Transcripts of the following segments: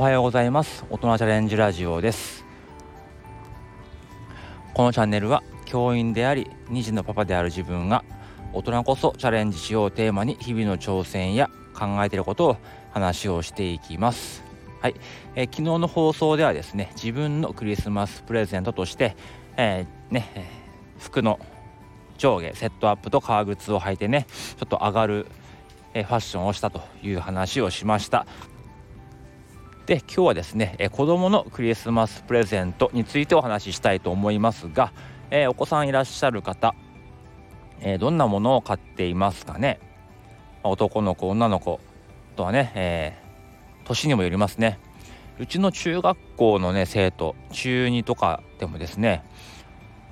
おはようございます。大人チャレンジラジオです。このチャンネルは教員であり2児のパパである自分が大人こそチャレンジしようテーマに日々の挑戦や考えていることを話をしていきます。はい、えー、昨日の放送ではですね自分のクリスマスプレゼントとして、えー、ね、服の上下セットアップと革靴を履いてねちょっと上がるファッションをしたという話をしました。で今日はですね、え子供のクリスマスプレゼントについてお話ししたいと思いますが、えお子さんいらっしゃる方、えどんなものを買っていますかね？男の子女の子とはね、えー、年にもよりますねうちの中学校のね生徒中2とかでもですね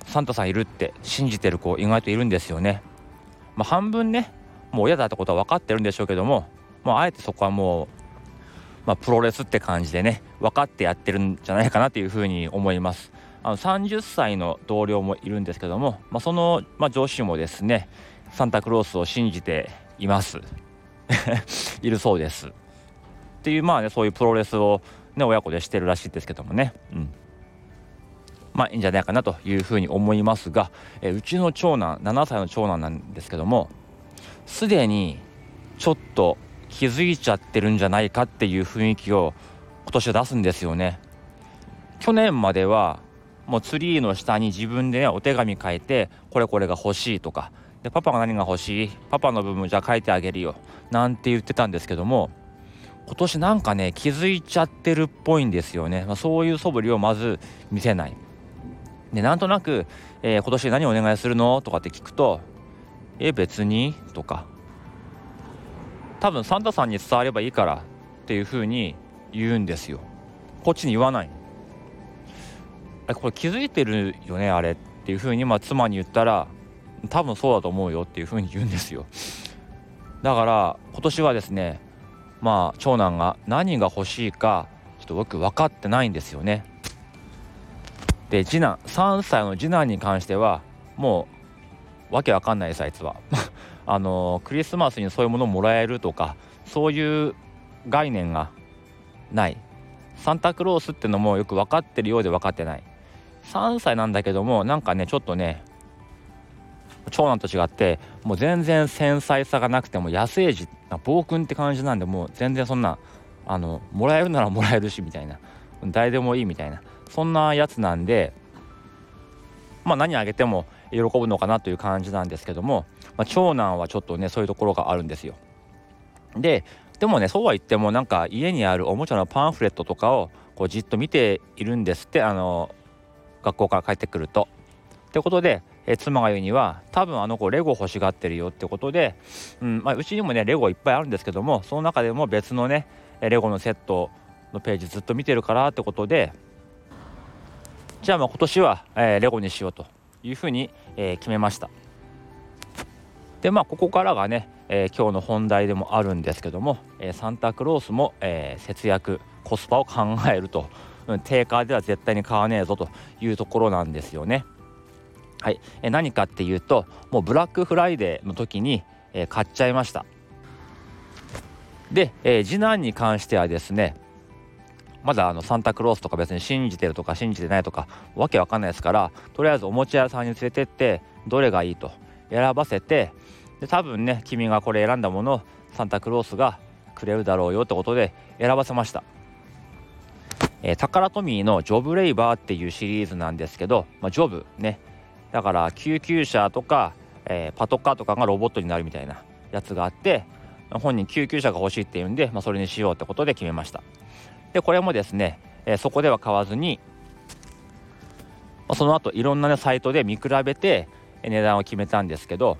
サンタさんいるって信じてる子意外といるんですよね。まあ、半分ねもう親だってことは分かってるんでしょうけども、まあ、あえてそこはもう、まあ、プロレスって感じでね分かってやってるんじゃないかなというふうに思います。あの30歳の同僚もいるんですけども、まあ、その、まあ、上司もですねサンタクロースを信じています。いるそうです。っていうまあねそういうプロレスをね親子でしてるらしいですけどもね。うん。まあいいんじゃないかなというふうに思いますが、えうちの長男7歳の長男なんですけどもすでにちょっと気づいちゃってるんじゃないかっていう雰囲気を今年は出すんですよね。去年まではもうツリーの下に自分で、ね、お手紙書いてこれこれが欲しいとかでパパが何が欲しい？パパの部分じゃあ書いてあげるよなんて言ってたんですけども今年なんかね気づいちゃってるっぽいんですよね、まあ、そういう素振りをまず見せない。でなんとなく、えー、今年何お願いするの？とかって聞くと「え別に?」とか。多分サンタさんに伝わればいいからっていうふうに言うんですよ。こっちに言わないこれ気づいてるよね？あれっていうふうにまあ妻に言ったら多分そうだと思うよっていうふうに言うんですよ。だから今年はですねまあ長男が何が欲しいかちょっと僕分かってないんですよね。で次男3歳の次男に関してはもうわけわかんないですあいつは。あのクリスマスにそういうものをもらえるとかそういう概念がない。サンタクロースってのもよく分かってるようで分かってない。3歳なんだけどもなんかねちょっとね長男と違ってもう全然繊細さがなくても野生児暴君って感じなんでもう全然そんなあのもらえるならもらえるしみたいな。誰でもいいみたいな。そんなやつなんでまあ何あげても喜ぶのかなという感じなんですけども、まあ、長男はちょっとねそういうところがあるんですよ。ででもねそうは言ってもなんか家にあるおもちゃのパンフレットとかをこうじっと見ているんですってあの学校から帰ってくると。ってことで、え妻が言うには多分あの子レゴ欲しがってるよってことで、うんまあ、うちにもねレゴいっぱいあるんですけどもその中でも別のねレゴのセットのページずっと見てるからってことでじゃあまあ今年は、えー、レゴにしようというふうに、えー、決めました。でまあここからがね、えー、今日の本題でもあるんですけども、えサンタクロースも、え節約コスパを考えると、うん、定価では絶対に買わねえぞというところなんですよね。はい、え何かっていうともうブラックフライデーの時に、え買っちゃいました。で、え次男に関してはですねまだあのサンタクロースとか別に信じてるとか信じてないとかわけわかんないですからとりあえずおもちゃ屋さんに連れてってどれがいいと。選ばせてで多分ね君がこれ選んだものをサンタクロースがくれるだろうよってことで選ばせました。えー、タカラトミーのジョブレイバーっていうシリーズなんですけど、まあ、ジョブね。だから救急車とか、えー、パトカーとかがロボットになるみたいなやつがあって本人救急車が欲しいっていうんで、まあ、それにしようってことで決めました。でこれもですね、え、そこでは買わずにその後いろんな、ね、サイトで見比べて値段を決めたんですけど、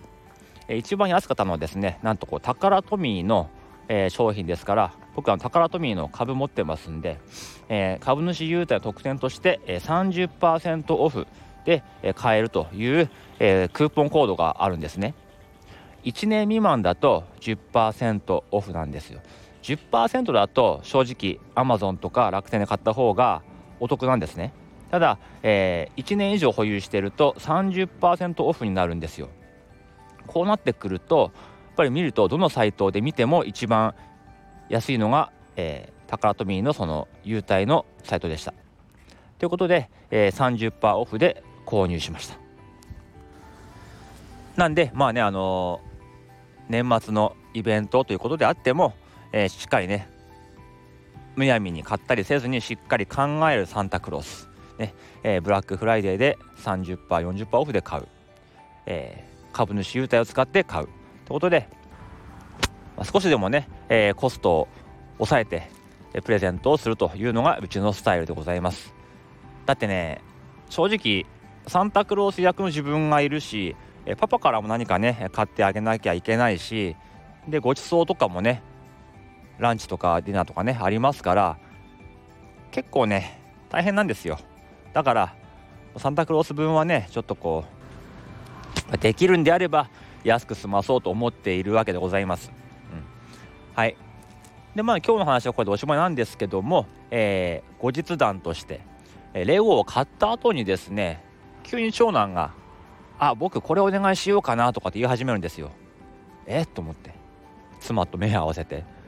えー、一番安かったのはですねなんとこうタカラトミーの、え、商品ですから僕はタカラトミーの株持ってますんで、え、株主優待の特典として、え、30%オフで、え、買えるという、え、クーポンコードがあるんですね。1年未満だと10%オフなんですよ。10%だと正直 Amazon とか楽天で買った方がお得なんですね。ただ、えー、1年以上保有してると30%オフになるんですよ。こうなってくるとやっぱり見るとどのサイトで見ても一番安いのが、えタカラトミーのその優待のサイトでした。ということで、えー、30%オフで購入しました。なんでまあねあのー、年末のイベントということであっても、えー、しっかりねむやみに買ったりせずにしっかり考えるサンタクロース、ねえー、ブラックフライデーで 30%40% オフで買う、えー、株主優待を使って買う。ということで、まあ、少しでもね、えー、コストを抑えてプレゼントをするというのがうちのスタイルでございます。だってね正直サンタクロース役の自分がいるしパパからも何かね買ってあげなきゃいけないしでごちそうとかもねランチとかディナーとかねありますから結構ね大変なんですよ。だからサンタクロース分はねちょっとこうできるんであれば安く済まそうと思っているわけでございます、うん、はい。でまあ今日の話はこれでおしまいなんですけども、えー、後日談として、え、レゴを買った後にですね急に長男が「あ僕これお願いしようかな」とかって言い始めるんですよ。えっと思って。妻と目合わせて「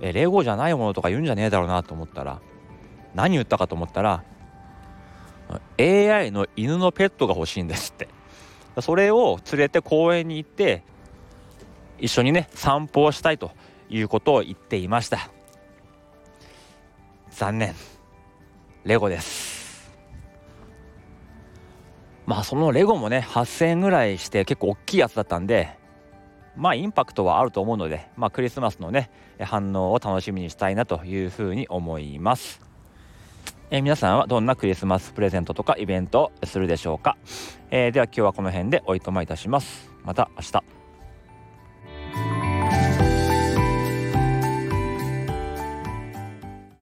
えレゴじゃないものとか言うんじゃねえだろうな」と思ったら何言ったかと思ったら AI の犬のペットが欲しいんですって。それを連れて公園に行って一緒にね散歩をしたいということを言っていました。残念。レゴです。まあそのレゴもね8000円ぐらいして結構大きいやつだったんでまあインパクトはあると思うので、まあ、クリスマスのね反応を楽しみにしたいなというふうに思います。えー、皆さんはどんなクリスマスプレゼントとかイベントをするでしょうか、えー、では今日はこの辺でおいとまいたします。また明日。